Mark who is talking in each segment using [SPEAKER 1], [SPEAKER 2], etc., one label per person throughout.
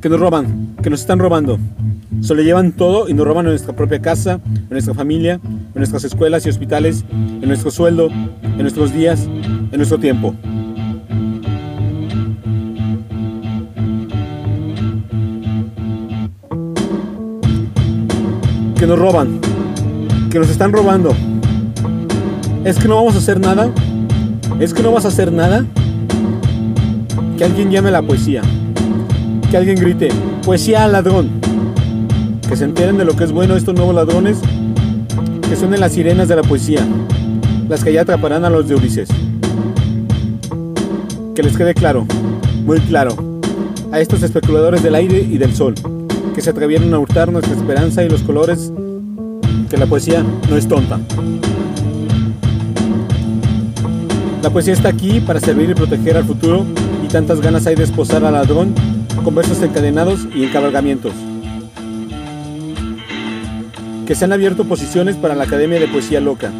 [SPEAKER 1] Que nos roban, que nos están robando. Se lo llevan todo y nos roban en nuestra propia casa, en nuestra familia, en nuestras escuelas y hospitales, en nuestro sueldo, en nuestros días, en nuestro tiempo. Que nos roban, que nos están robando. Es que no vamos a hacer nada. Es que no vas a hacer nada. Que alguien llame a la poesía. Que alguien grite, poesía al ladrón. Que se enteren de lo que es bueno estos nuevos ladrones. Que suenen las sirenas de la poesía. Las que ya atraparán a los de Ulises. Que les quede claro, muy claro, a estos especuladores del aire y del sol, que se atrevieron a hurtar nuestra esperanza y los colores, que la poesía no es tonta. La poesía está aquí para servir y proteger al futuro tantas ganas hay de esposar al ladrón con versos encadenados y encabalgamientos. Que se han abierto posiciones para la Academia de Poesía Loca,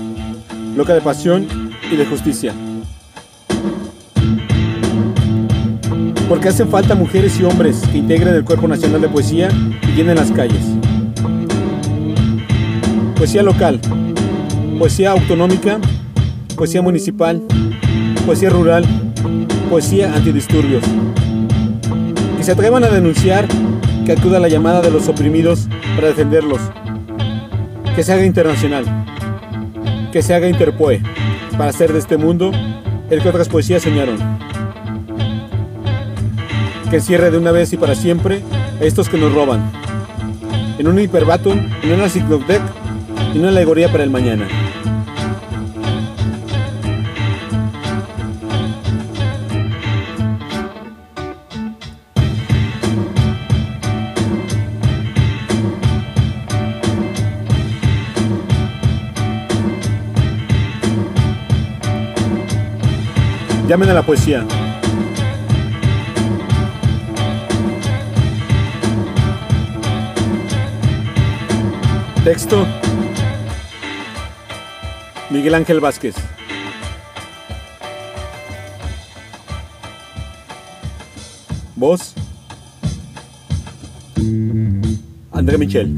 [SPEAKER 1] loca de pasión y de justicia. Porque hacen falta mujeres y hombres que integren el Cuerpo Nacional de Poesía y llenen las calles. Poesía local, poesía autonómica, poesía municipal, poesía rural, poesía antidisturbios. Que se atrevan a denunciar, que acuda la llamada de los oprimidos para defenderlos. Que se haga internacional, que se haga interpoe, para hacer de este mundo el que otras poesías soñaron. Que cierre de una vez y para siempre a estos que nos roban. En un hiperbatum, en una ciclodec y una alegoría para el mañana. Llamen a la poesía. Texto. Miguel Ángel Vázquez. Voz. André Michel.